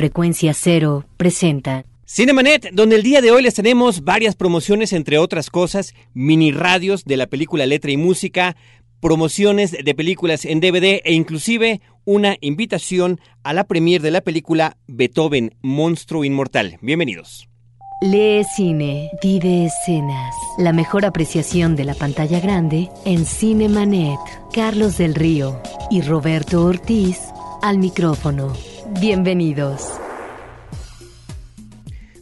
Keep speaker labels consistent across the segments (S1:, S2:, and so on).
S1: Frecuencia Cero presenta
S2: Cinemanet, donde el día de hoy les tenemos varias promociones, entre otras cosas, mini radios de la película Letra y Música, promociones de películas en DVD e inclusive una invitación a la premier de la película Beethoven, Monstruo Inmortal. Bienvenidos.
S1: Lee cine, vive escenas. La mejor apreciación de la pantalla grande en Cinemanet. Carlos del Río y Roberto Ortiz al micrófono. Bienvenidos.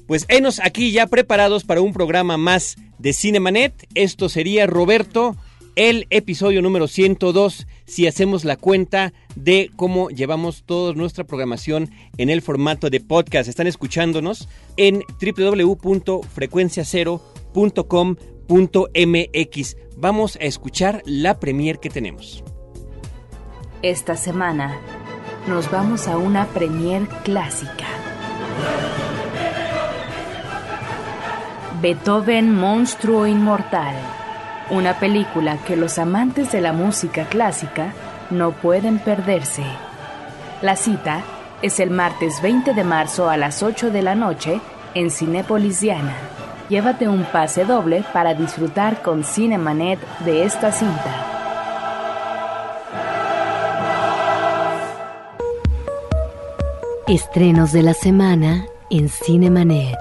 S2: Pues enos aquí ya preparados para un programa más de Cinemanet. Esto sería Roberto, el episodio número 102, si hacemos la cuenta de cómo llevamos toda nuestra programación en el formato de podcast. Están escuchándonos en www.frecuenciacero.com.mx. Vamos a escuchar la premier que tenemos.
S3: Esta semana nos vamos a una premier clásica. Beethoven Monstruo Inmortal, una película que los amantes de la música clásica no pueden perderse. La cita es el martes 20 de marzo a las 8 de la noche en Cinépolis Diana. Llévate un pase doble para disfrutar con Cinemanet de esta cinta.
S1: Estrenos de la semana en Cinemanet.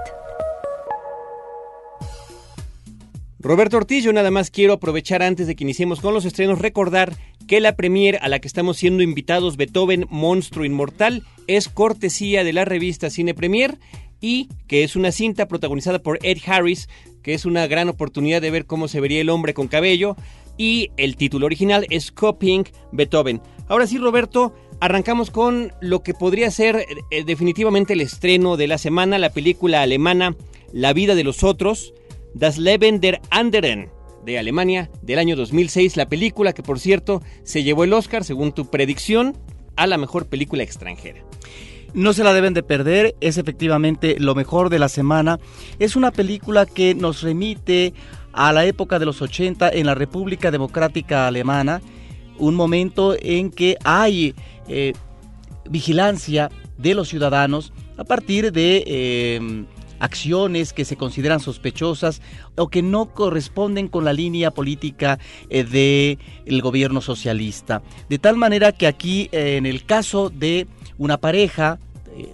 S2: Roberto Ortiz, yo nada más quiero aprovechar antes de que iniciemos con los estrenos, recordar que la premier a la que estamos siendo invitados, Beethoven Monstruo Inmortal, es cortesía de la revista Cine Premier y que es una cinta protagonizada por Ed Harris, que es una gran oportunidad de ver cómo se vería el hombre con cabello, y el título original es Copying Beethoven. Ahora sí, Roberto, arrancamos con lo que podría ser eh, definitivamente el estreno de la semana, la película alemana La vida de los otros, Das Leben der Anderen de Alemania del año 2006, la película que por cierto se llevó el Oscar, según tu predicción, a la mejor película extranjera.
S4: No se la deben de perder, es efectivamente lo mejor de la semana. Es una película que nos remite a la época de los 80 en la República Democrática Alemana, un momento en que hay eh, vigilancia de los ciudadanos a partir de eh, acciones que se consideran sospechosas o que no corresponden con la línea política eh, del gobierno socialista. De tal manera que aquí, en el caso de una pareja,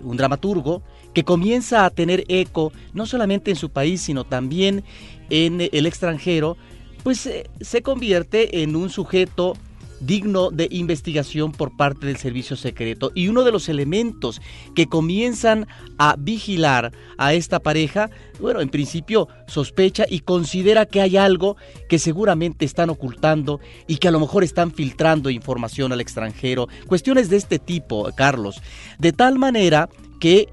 S4: un dramaturgo, que comienza a tener eco no solamente en su país, sino también en el extranjero, pues se convierte en un sujeto digno de investigación por parte del servicio secreto. Y uno de los elementos que comienzan a vigilar a esta pareja, bueno, en principio sospecha y considera que hay algo que seguramente están ocultando y que a lo mejor están filtrando información al extranjero. Cuestiones de este tipo, Carlos. De tal manera que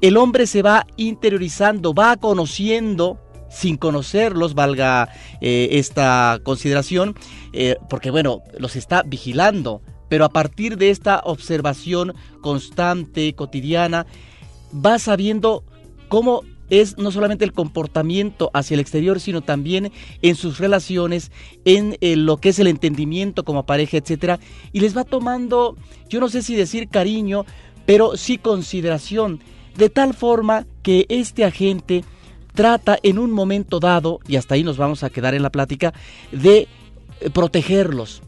S4: el hombre se va interiorizando, va conociendo sin conocerlos, valga eh, esta consideración, eh, porque bueno, los está vigilando, pero a partir de esta observación constante, cotidiana, va sabiendo cómo es no solamente el comportamiento hacia el exterior, sino también en sus relaciones, en, eh, lo que es el entendimiento como pareja, etcétera, y les va tomando, yo no sé si decir cariño, pero sí consideración, de tal forma que este agente trata en un momento dado, y hasta ahí nos vamos a quedar en la plática, de eh, protegerlos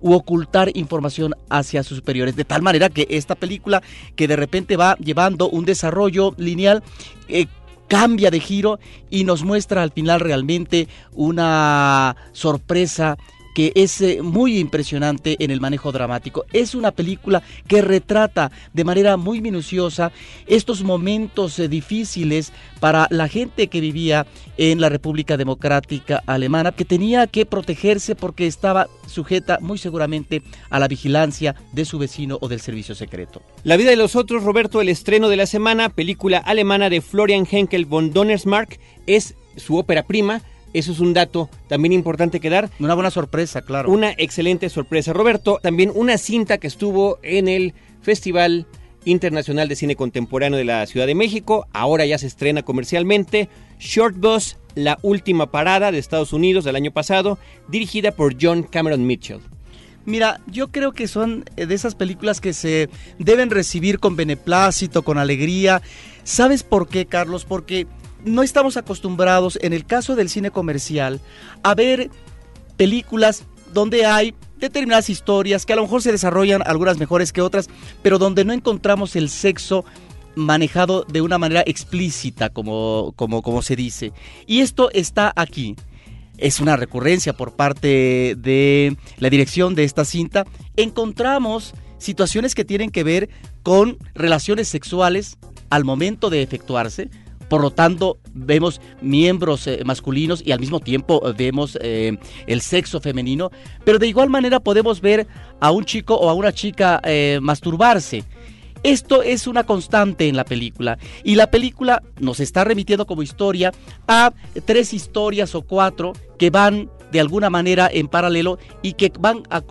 S4: u ocultar información hacia sus superiores. De tal manera que esta película, que de repente va llevando un desarrollo lineal, eh, cambia de giro y nos muestra al final realmente una sorpresa que es eh, muy impresionante en el manejo dramático. Es una película que retrata de manera muy minuciosa estos momentos eh, difíciles para la gente que vivía en la República Democrática Alemana, que tenía que protegerse porque estaba sujeta muy seguramente a la vigilancia de su vecino o del servicio secreto.
S2: La vida de los otros, Roberto, el estreno de la semana, película alemana de Florian Henkel von Donnersmarck, es su ópera prima eso es un dato también importante que dar.
S4: Una buena sorpresa, claro.
S2: Una excelente sorpresa. Roberto, también una cinta que estuvo en el Festival Internacional de Cine Contemporáneo de la Ciudad de México. Ahora ya se estrena comercialmente. Short Bus, la última parada de Estados Unidos del año pasado, dirigida por John Cameron Mitchell.
S4: Mira, yo creo que son eh, de esas películas que se deben recibir con beneplácito, con alegría. ¿Sabes por qué, Carlos? Porque no estamos acostumbrados, en el caso del cine comercial, a ver películas donde hay determinadas historias que a lo mejor se desarrollan algunas mejores que otras, pero donde no encontramos el sexo manejado de una manera explícita, como, como, como se dice. Y esto está aquí. Es una recurrencia por parte de la dirección de esta cinta. Encontramos situaciones que tienen que ver con relaciones sexuales al momento de efectuarse, por lo tanto, vemos miembros eh, masculinos y al mismo tiempo eh, vemos eh, el sexo femenino, pero de igual manera podemos ver a un chico o a una chica masturbarse. Esto es una constante en la película y la película nos está remitiendo como historia a tres historias o cuatro que van de alguna manera en paralelo y que van a,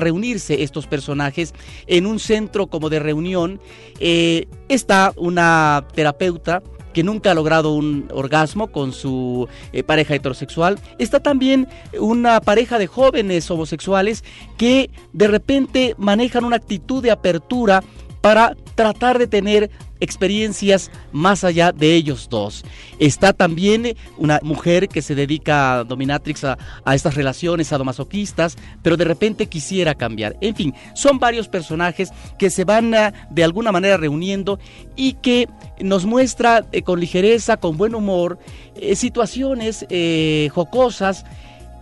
S4: reunirse estos personajes en un centro como de reunión. está una terapeuta que nunca ha logrado un orgasmo con su eh, pareja heterosexual. Está también una pareja de jóvenes homosexuales que de repente manejan una actitud de apertura para tratar de tener experiencias más allá de ellos dos. Está también una mujer que se dedica a dominatrix a, estas relaciones sadomasoquistas, pero de repente quisiera cambiar. En fin, son varios personajes que se van ah, de alguna manera reuniendo y que nos muestra eh, con ligereza, con buen humor, eh, situaciones eh, jocosas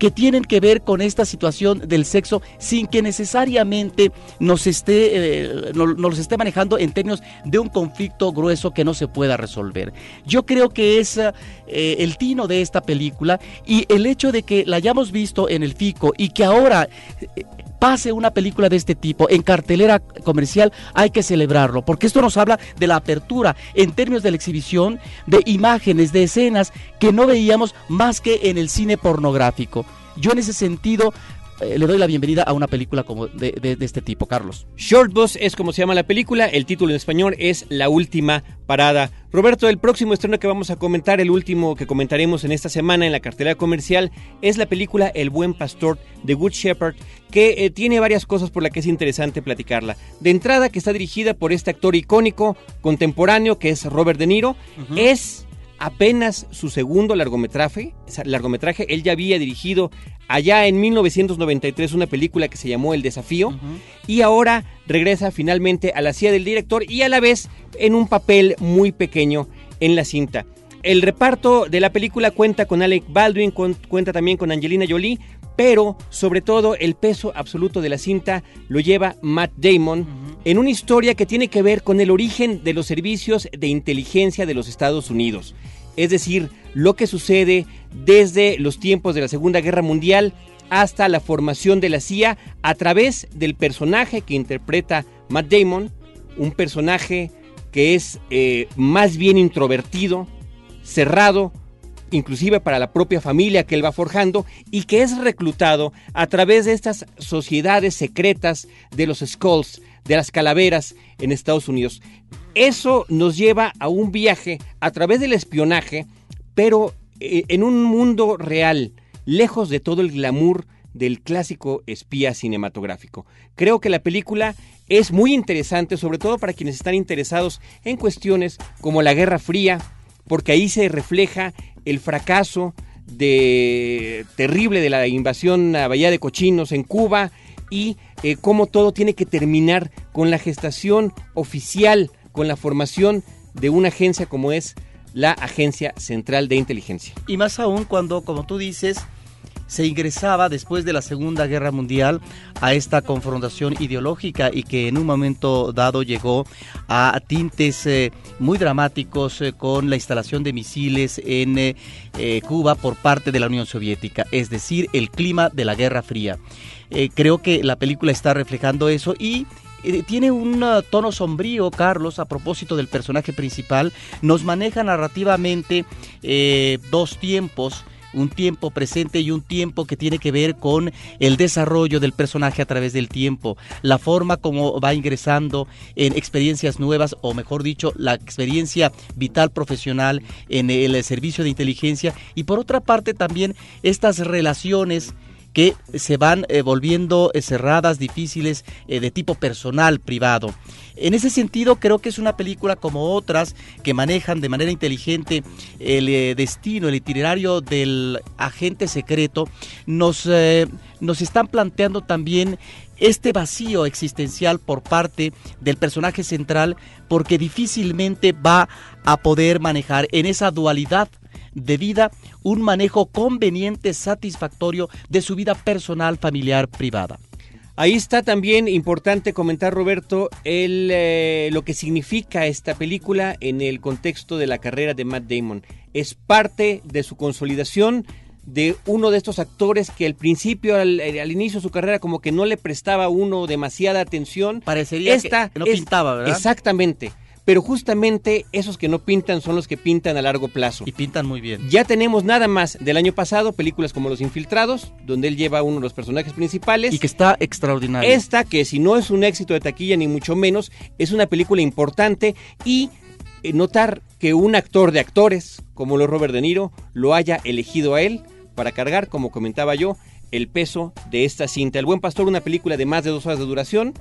S4: que tienen que ver con esta situación del sexo sin que necesariamente nos esté, eh, nos, esté manejando en términos de un conflicto grueso que no se pueda resolver. Yo creo que es eh, el tino de esta película y el hecho de que la hayamos visto en el FICO y que ahora eh, pase una película de este tipo en cartelera comercial, hay que celebrarlo, porque esto nos habla de la apertura en términos de la exhibición de imágenes, de escenas que no veíamos más que en el cine pornográfico. Yo en ese sentido eh, le doy la bienvenida a una película como de, este tipo, Carlos.
S2: Short Bus es como se llama la película, el título en español es La Última Parada. Roberto, el próximo estreno que vamos a comentar, el último que comentaremos en esta semana en la cartelera comercial, es la película El Buen Pastor de Good Shepherd, que eh, tiene varias cosas por las que es interesante platicarla. De entrada, que está dirigida por este actor icónico contemporáneo que es Robert De Niro, es apenas su segundo largometraje, largometraje. Él ya había dirigido allá en 1993 una película que se llamó El Desafío y ahora regresa finalmente a la silla del director y a la vez en un papel muy pequeño en la cinta. El reparto de la película cuenta con Alec Baldwin, cuenta también con Angelina Jolie, pero sobre todo el peso absoluto de la cinta lo lleva Matt Damon en una historia que tiene que ver con el origen de los servicios de inteligencia de los Estados Unidos. Es decir, lo que sucede desde los tiempos de la Segunda Guerra Mundial hasta la formación de la CIA a través del personaje que interpreta Matt Damon, un personaje que es eh, más bien introvertido, cerrado, inclusive para la propia familia que él va forjando y que es reclutado a través de estas sociedades secretas de los Skulls, de las calaveras en Estados Unidos. Eso nos lleva a un viaje a través del espionaje, pero eh, en un mundo real, lejos de todo el glamour del clásico espía cinematográfico. Creo que la película es muy interesante, sobre todo para quienes están interesados en cuestiones como la Guerra Fría, porque ahí se refleja el fracaso de, terrible de la invasión a Bahía de Cochinos en Cuba y eh, cómo todo tiene que terminar con la gestación oficial con la formación de una agencia como es la Agencia Central de Inteligencia.
S4: Y más aún cuando, como tú dices, se ingresaba después de la Segunda Guerra Mundial a esta confrontación ideológica y que en un momento dado llegó a tintes eh, muy dramáticos eh, con la instalación de misiles en eh, Cuba por parte de la Unión Soviética, es decir, el clima de la Guerra Fría. creo que la película está reflejando eso y tiene un tono sombrío, Carlos, a propósito del personaje principal. Nos maneja narrativamente dos tiempos un tiempo presente y un tiempo que tiene que ver con el desarrollo del personaje a través del tiempo, la forma como va ingresando en experiencias nuevas o mejor dicho, la experiencia vital profesional en el servicio de inteligencia. Y por otra parte también estas relaciones que se van eh, volviendo eh, cerradas, difíciles, eh, de tipo personal, privado. En ese sentido, creo que es una película como otras que manejan de manera inteligente el destino, el itinerario del agente secreto, nos, nos están planteando también este vacío existencial por parte del personaje central porque difícilmente va a poder manejar en esa dualidad de vida un manejo conveniente, satisfactorio de su vida personal, familiar, privada.
S2: Ahí está también importante comentar, Roberto, el, eh, lo que significa esta película en el contexto de la carrera de Matt Damon. Es parte de su consolidación de uno de estos actores que al principio, al, inicio de su carrera, como que no le prestaba uno demasiada atención.
S4: Parecería que no pintaba, ¿verdad?
S2: Exactamente pero justamente esos que no pintan son los que pintan a largo plazo.
S4: Y pintan muy bien.
S2: Ya tenemos nada más del año pasado películas como Los Infiltrados, donde él lleva a uno de los personajes principales.
S4: Y que está extraordinario.
S2: Esta, que si no es un éxito de taquilla ni mucho menos, es una película importante y eh, notar que un actor de actores, como lo Robert De Niro, lo haya elegido a él para cargar, como comentaba yo, el peso de esta cinta. El Buen Pastor, una película de más de dos horas de duración,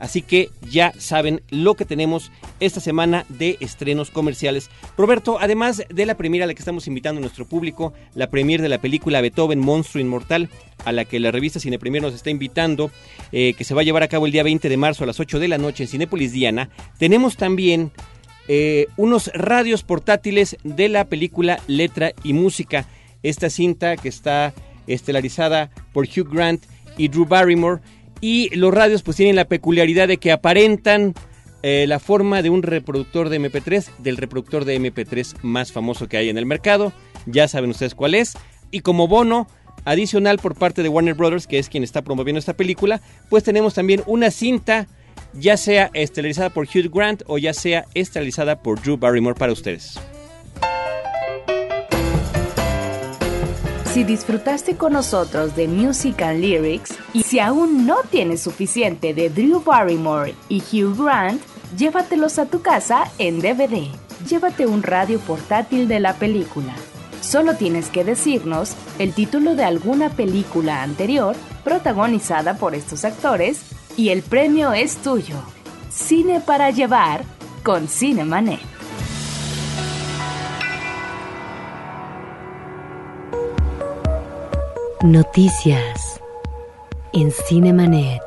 S2: Así que ya saben lo que tenemos esta semana de estrenos comerciales. Roberto, además de la premiera a la que estamos invitando a nuestro público, la premier de la película Beethoven, Monstruo Inmortal, a la que la revista Cine Premier nos está invitando, eh, que se va a llevar a cabo el día 20 de marzo a las 8 de la noche en Cinépolis Diana, tenemos también eh, unos radios portátiles de la película Letra y Música. Esta cinta que está estelarizada por Hugh Grant y Drew Barrymore y los radios pues tienen la peculiaridad de que aparentan eh, la forma de un reproductor de MP3, del reproductor de MP3 más famoso que hay en el mercado. Ya saben ustedes cuál es. Y como bono adicional por parte de Warner Brothers, que es quien está promoviendo esta película, pues tenemos también una cinta, ya sea estelarizada por Hugh Grant o ya sea estelarizada por Drew Barrymore para ustedes.
S3: Si disfrutaste con nosotros de Music and Lyrics y si aún no tienes suficiente de Drew Barrymore y Hugh Grant, llévatelos a tu casa en DVD. Llévate un radio portátil de la película. Solo tienes que decirnos el título de alguna película anterior protagonizada por estos actores y el premio es tuyo. Cine para llevar con Cinemanet.
S1: Noticias en Cinemanet.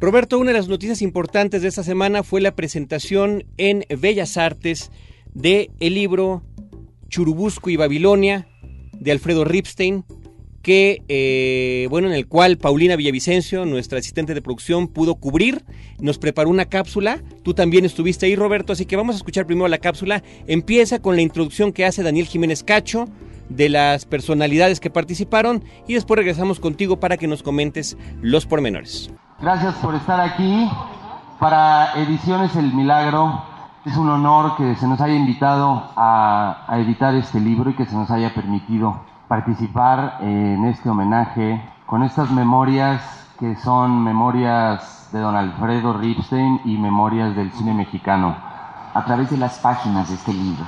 S2: Roberto, una de las noticias importantes de esta semana fue la presentación en Bellas Artes de el libro Churubusco y Babilonia de Alfredo Ripstein, que, eh, bueno, en el cual Paulina Villavicencio, nuestra asistente de producción, pudo cubrir, nos preparó una cápsula, tú también estuviste ahí, Roberto, así que vamos a escuchar primero la cápsula, empieza con la introducción que hace Daniel Jiménez Cacho, de las personalidades que participaron y después regresamos contigo para que nos comentes los pormenores.
S5: Gracias por estar aquí. Para Ediciones El Milagro es un honor que se nos haya invitado a, a editar este libro y que se nos haya permitido participar en este homenaje con estas memorias que son memorias de don Alfredo Ripstein y memorias del cine mexicano a través de las páginas de este libro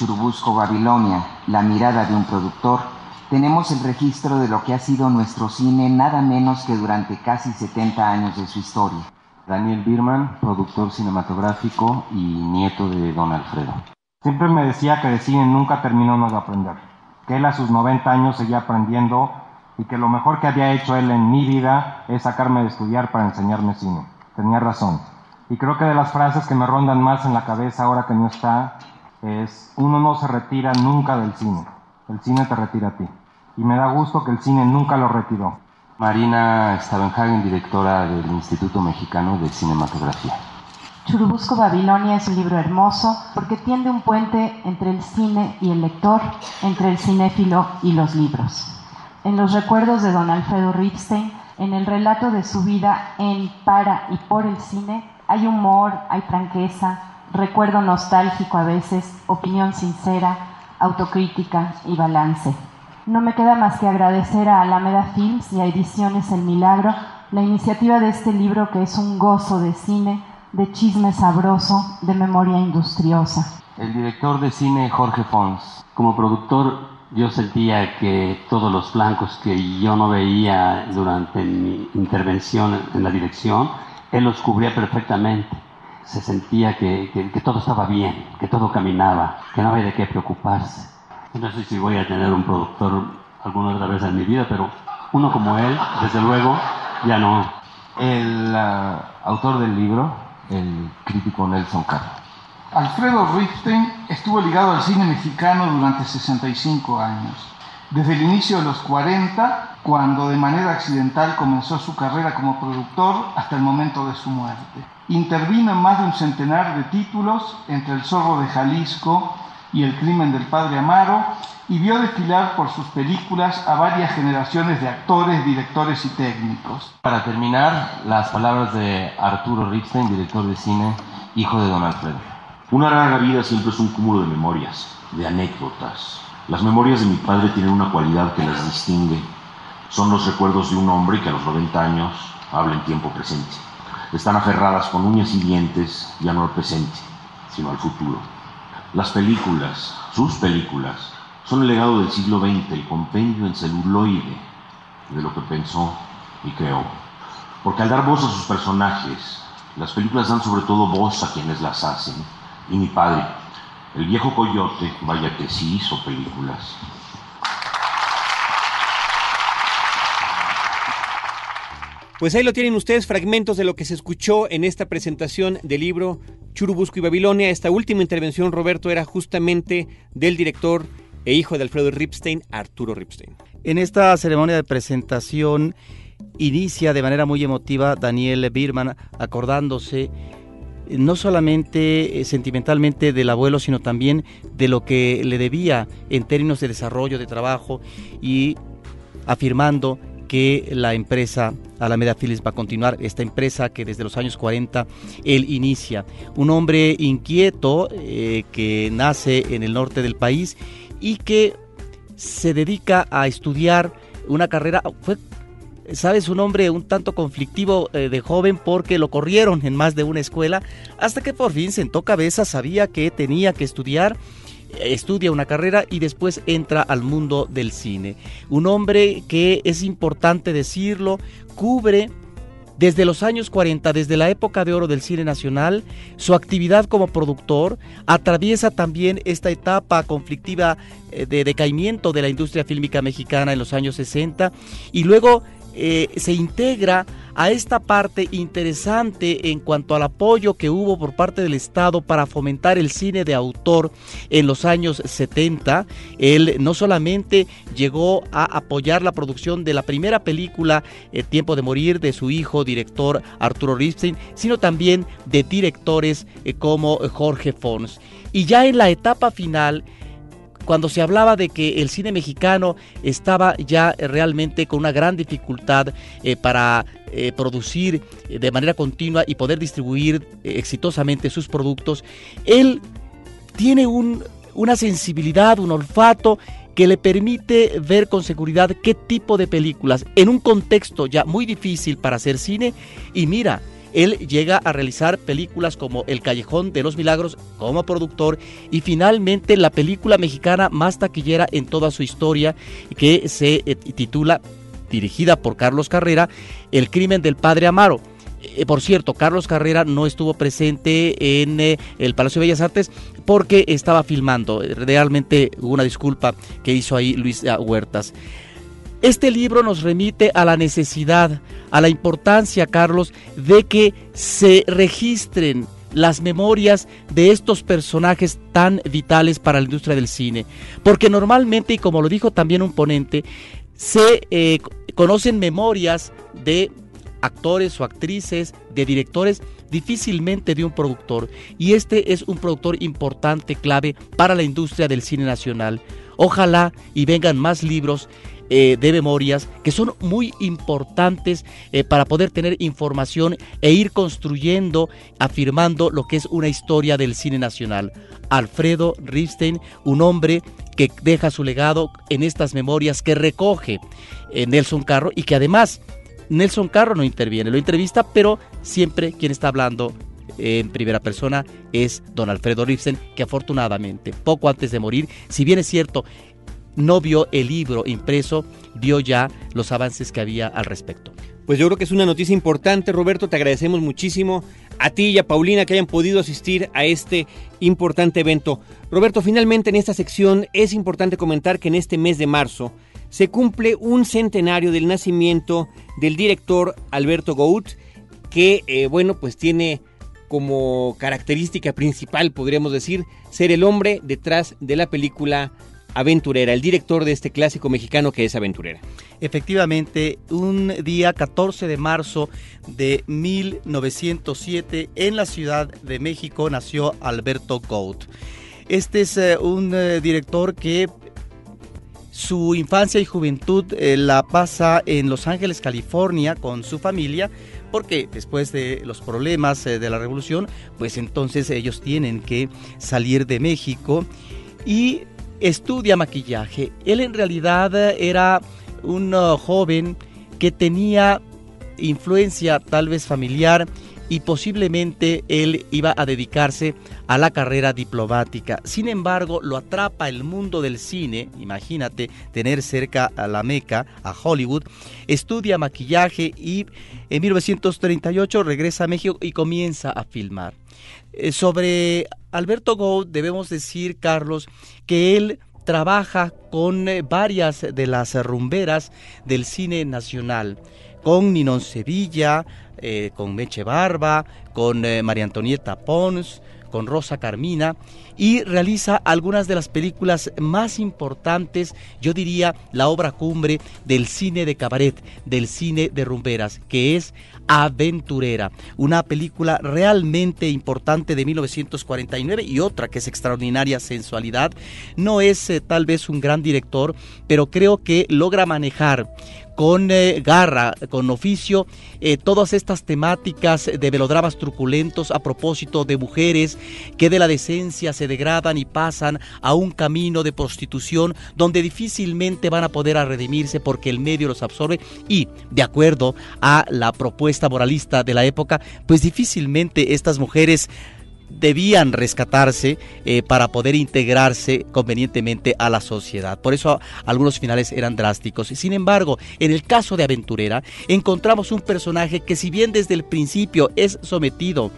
S5: Churubusco Babilonia, la mirada de un productor, tenemos el registro de lo que ha sido nuestro cine nada menos que durante casi 70 años de su historia. Daniel Birman, productor cinematográfico y nieto de Don Alfredo.
S6: Siempre me decía que de cine nunca terminó de aprender, que él a sus 90 años seguía aprendiendo y que lo mejor que había hecho él en mi vida es sacarme de estudiar para enseñarme cine. Tenía razón. Y creo que de las frases que me rondan más en la cabeza ahora que no está es uno no se retira nunca del cine, el cine te retira a ti. Y me da gusto que el cine nunca lo retiró.
S5: Marina Stavenhagen, directora del Instituto Mexicano de Cinematografía.
S7: Churubusco Babilonia es un libro hermoso porque tiende un puente entre el cine y el lector, entre el cinéfilo y los libros. En los recuerdos de don Alfredo Ripstein, en el relato de su vida en, para y por el cine, hay humor, hay franqueza, recuerdo nostálgico a veces, opinión sincera, autocrítica y balance. No me queda más que agradecer a Alameda Films y a Ediciones El Milagro la iniciativa de este libro que es un gozo de cine, de chisme sabroso, de memoria industriosa.
S5: El director de cine Jorge Fons. Como productor
S8: yo sentía que todos los flancos que yo no veía durante mi intervención en la dirección, él los cubría perfectamente. Se sentía que, que, todo estaba bien, que todo caminaba, que no había de qué preocuparse. No sé si voy a tener un productor alguna otra vez en mi vida, pero uno como él, desde luego, ya no.
S5: El ah, autor del libro, el crítico Nelson Carlos
S9: Alfredo Ripstein estuvo ligado al cine mexicano durante 65 años. Desde el inicio de los 40, cuando de manera accidental comenzó su carrera como productor, hasta el momento de su muerte. Intervino en más de un centenar de títulos, entre El Zorro de Jalisco y El Crimen del Padre Amaro, y vio desfilar por sus películas a varias generaciones de actores, directores y técnicos.
S5: Para terminar, las palabras de Arturo Ripstein, director de cine, hijo de Don Alfredo.
S10: Una larga vida siempre es un cúmulo de memorias, de anécdotas. Las memorias de mi padre tienen una cualidad que las distingue. Son los recuerdos de un hombre que a los 90 años habla en tiempo presente. Están aferradas con uñas y dientes ya no al presente, sino al futuro. Las películas, sus películas, son el legado del siglo XX, el compendio en celuloide de lo que pensó y creó. Porque al dar voz a sus personajes, las películas dan sobre todo voz a quienes las hacen y mi padre. El viejo coyote, vaya que sí hizo películas.
S2: Pues ahí lo tienen ustedes, fragmentos de lo que se escuchó en esta presentación del libro Churubusco y Babilonia. Esta última intervención, Roberto, era justamente del director e hijo de Alfredo Ripstein, Arturo Ripstein.
S4: En esta ceremonia de presentación inicia de manera muy emotiva Daniel Birman acordándose no solamente eh, sentimentalmente del abuelo, sino también de lo que le debía en términos de desarrollo, de trabajo y afirmando que la empresa Alameda Phillips va a continuar, esta empresa que desde los años 40 él inicia. Un hombre inquieto eh, que nace en el norte del país y que se dedica a estudiar una carrera, fue sabes, un hombre un tanto conflictivo eh, de joven porque lo corrieron en más de una escuela, hasta que por fin sentó cabeza, sabía que tenía que estudiar estudia una carrera y después entra al mundo del cine. Un hombre que es importante decirlo, cubre desde los años 40, desde la época de oro del cine nacional, su actividad como productor atraviesa también esta etapa conflictiva eh, de decaimiento de la industria fílmica mexicana en los años 60 y luego eh, se integra a esta parte interesante en cuanto al apoyo que hubo por parte del Estado para fomentar el cine de autor en los años 70. Él no solamente llegó a apoyar la producción de la primera película El Tiempo de Morir de su hijo director Arturo Ripstein, sino también de directores eh, como Jorge Fons. Y ya en la etapa final, cuando se hablaba de que el cine mexicano estaba ya realmente con una gran dificultad eh, para eh, producir eh, de manera continua y poder distribuir exitosamente sus productos, él tiene una sensibilidad, un olfato que le permite ver con seguridad qué tipo de películas en un contexto ya muy difícil para hacer cine. Y mira, él llega a realizar películas como El Callejón de los Milagros como productor y finalmente la película mexicana más taquillera en toda su historia que se eh, titula, dirigida por Carlos Carrera, El Crimen del Padre Amaro. Eh, por cierto, Carlos Carrera no estuvo presente en eh, el Palacio de Bellas Artes porque estaba filmando. Realmente una disculpa que hizo ahí Luis Huertas. Este libro nos remite a la necesidad, a la importancia, Carlos, de que se registren las memorias de estos personajes tan vitales para la industria del cine. Porque normalmente, y como lo dijo también un ponente, se eh, conocen memorias de actores o actrices, de directores, difícilmente de un productor. Y este es un productor importante, clave para la industria del cine nacional. Ojalá y vengan más libros eh, de memorias que son muy importantes eh, para poder tener información e ir construyendo, afirmando lo que es una historia del cine nacional. Alfredo Ripstein, un hombre que deja su legado en estas memorias que recoge eh, Nelson Carro y que además Nelson Carro no interviene, lo entrevista, pero siempre quien está hablando en primera persona es don Alfredo Ripstein, que afortunadamente, poco antes de morir, si bien es cierto, no vio el libro impreso, vio ya los avances que había al respecto.
S2: Pues yo creo que es una noticia importante, Roberto, te agradecemos muchísimo a ti y a Paulina que hayan podido asistir a este importante evento. Roberto, finalmente en esta sección es importante comentar que en este mes de marzo se cumple un centenario del nacimiento del director Alberto Gout, que, eh, bueno, pues tiene como característica principal, podríamos decir, ser el hombre detrás de la película Aventurera, el director de este clásico mexicano que es Aventurera.
S4: Efectivamente, un día 14 de marzo de 1907 en la Ciudad de México nació Alberto Gout. Este es eh, un eh, director que su infancia y juventud eh, la pasa en Los Ángeles, California, con su familia, porque después de los problemas de la revolución, pues entonces ellos tienen que salir de México y estudia maquillaje. Él en realidad era un uh, joven que tenía influencia tal vez familiar y posiblemente él iba a dedicarse a la carrera diplomática. Sin embargo, lo atrapa el mundo del cine, imagínate tener cerca a la Meca, a Hollywood, estudia maquillaje y en 1938 regresa a México y comienza a filmar. Eh, sobre Alberto Gould debemos decir, Carlos, que él trabaja con eh, varias de las rumberas del cine nacional, con Ninón Sevilla, eh, con Meche Barba, con María Antonieta Pons, con Rosa Carmina y realiza algunas de las películas más importantes, yo diría la obra cumbre del cine de cabaret, del cine de rumberas, que es Aventurera, una película realmente importante de 1949 y otra que es extraordinaria sensualidad. No es eh, tal vez un gran director, pero creo que logra manejar con eh, garra, con oficio, eh, todas estas temáticas de melodramas truculentos a propósito de mujeres que de la decencia se degradan y pasan a un camino de prostitución donde difícilmente van a poder redimirse porque el medio los absorbe y, de acuerdo a la propuesta moralista de la época, pues difícilmente estas mujeres debían rescatarse eh, para poder integrarse convenientemente a la sociedad. Por eso algunos finales eran drásticos. Sin embargo, en el caso de Aventurera, encontramos un personaje que si bien desde el principio es sometido,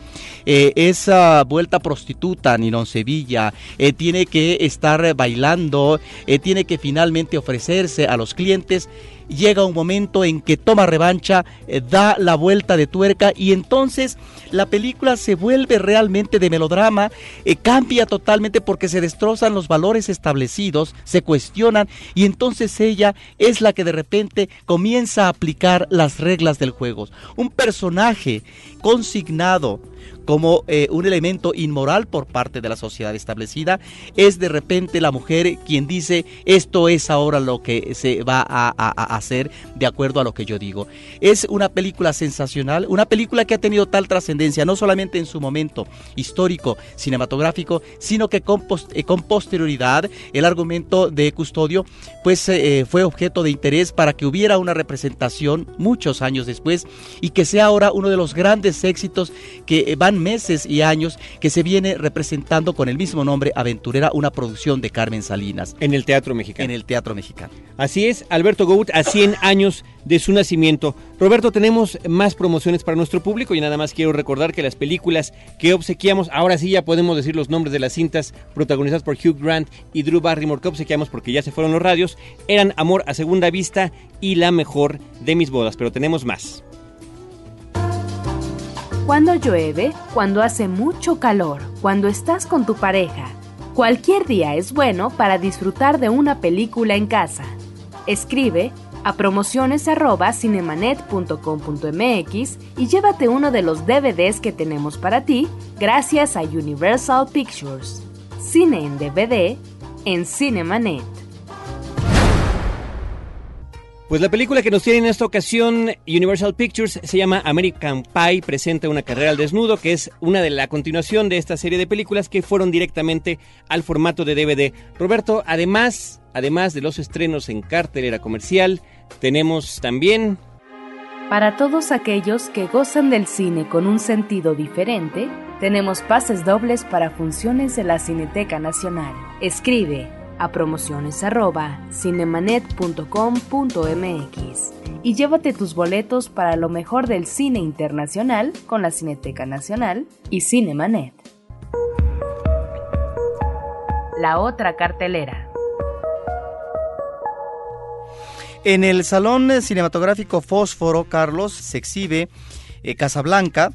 S4: eh, esa vuelta prostituta, Ninón Sevilla, eh, tiene que estar bailando, tiene que finalmente ofrecerse a los clientes, llega un momento en que toma revancha, eh, da la vuelta de tuerca y entonces la película se vuelve realmente de melodrama, eh, cambia totalmente porque se destrozan los valores establecidos, se cuestionan y entonces ella es la que de repente comienza a aplicar las reglas del juego. Un personaje consignado como eh, un elemento inmoral por parte de la sociedad establecida, es de repente la mujer quien dice esto es ahora lo que se va a, hacer de acuerdo a lo que yo digo. Es una película sensacional, una película que ha tenido tal trascendencia, no solamente en su momento histórico, cinematográfico, sino que con, eh, posterioridad el argumento de Custodio pues eh, fue objeto de interés para que hubiera una representación muchos años después y que sea ahora uno de los grandes éxitos que van meses y años que se viene representando con el mismo nombre Aventurera, una producción de Carmen Salinas.
S2: En el Teatro Mexicano.
S4: En el Teatro Mexicano.
S2: Así es, Alberto Gout a 100 años de su nacimiento. Roberto, tenemos más promociones para nuestro público y nada más quiero recordar que las películas que obsequiamos, ahora sí ya podemos decir los nombres de las cintas protagonizadas por Hugh Grant y Drew Barrymore que obsequiamos porque ya se fueron los radios, eran Amor a Segunda Vista y La Mejor de Mis Bodas, pero tenemos más.
S3: Cuando llueve, cuando hace mucho calor, cuando estás con tu pareja. Cualquier día es bueno para disfrutar de una película en casa. Escribe a promociones@cinemanet.com.mx y llévate uno de los DVDs que tenemos para ti gracias a Universal Pictures. Cine en DVD en Cinemanet.
S2: Pues la película que nos tiene en esta ocasión Universal Pictures se llama American Pie, presenta una carrera al desnudo, que es una de la continuación de esta serie de películas que fueron directamente al formato de DVD. Roberto, además, además de los estrenos en cartelera comercial, tenemos también...
S3: Para todos aquellos que gozan del cine con un sentido diferente, tenemos pases dobles para funciones de la Cineteca Nacional. Escribe a promociones@cinemanet.com.mx y llévate tus boletos para lo mejor del cine internacional con la Cineteca Nacional y Cinemanet. La otra cartelera.
S4: En el Salón Cinematográfico Fósforo, Carlos, se exhibe eh, Casablanca,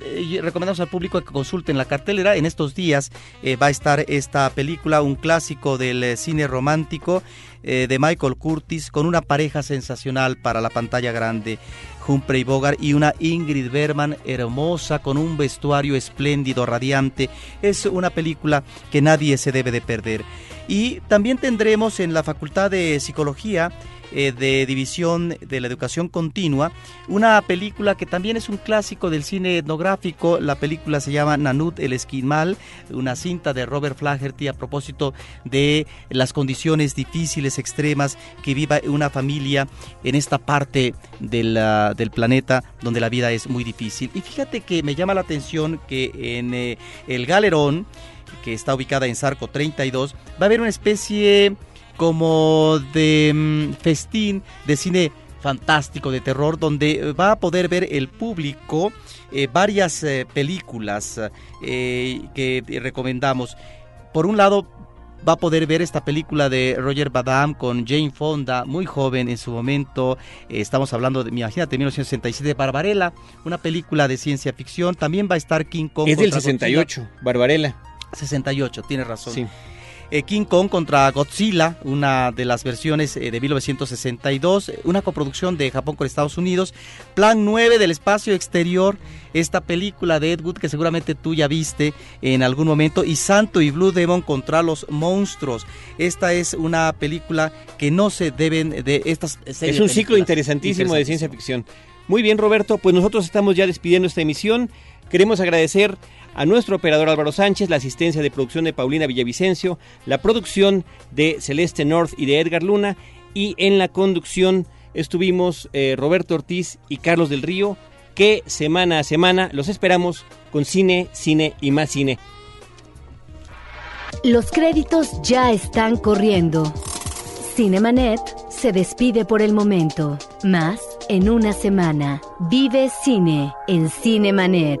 S4: eh, recomendamos al público que consulten la cartelera. En estos días eh, va a estar esta película, un clásico del eh, cine romántico de Michael Curtis, con una pareja sensacional para la pantalla grande. Humphrey Bogart y una Ingrid Bergman hermosa con un vestuario espléndido, radiante. Es una película que nadie se debe de perder. Y también tendremos en la Facultad de Psicología eh, de División de la Educación Continua, una película que también es un clásico del cine etnográfico. La película se llama Nanud el Esquimal, una cinta de Robert Flaherty a propósito de las condiciones difíciles, extremas que vive una familia en esta parte del planeta donde la vida es muy difícil. Y fíjate que me llama la atención que en eh, el Galerón, que está ubicada en Sarco 32, va a haber una especie como de mm, festín de cine fantástico de terror donde va a poder ver el público eh, varias eh, películas eh, que recomendamos. Por un lado va a poder ver esta película de Roger Badam con Jane Fonda, muy joven en su momento. estamos hablando de, imagínate, 1967, Barbarella, una película de ciencia ficción. También va a estar King Kong.
S2: Es del 68, Barbarella.
S4: 68, tienes razón. Sí. Eh, King Kong contra Godzilla, una de las versiones eh, de 1962, una coproducción de Japón con Estados Unidos. Plan 9 del espacio exterior, esta película de Ed Wood que seguramente tú ya viste en algún momento. Y Santo y Blue Demon contra los monstruos. Esta es una película que no se deben de estas
S2: Es un ciclo interesantísimo de ciencia ficción. Muy bien, Roberto, pues nosotros estamos ya despidiendo esta emisión. Queremos agradecer a nuestro operador Álvaro Sánchez, la asistencia de producción de Paulina Villavicencio, la producción de Celeste North y de Edgar Luna, y en la conducción estuvimos eh, Roberto Ortiz y Carlos del Río, que semana a semana los esperamos con cine, cine y más cine.
S1: Los créditos ya están corriendo. Cinemanet se despide por el momento. Más en una semana. Vive cine en Cinemanet.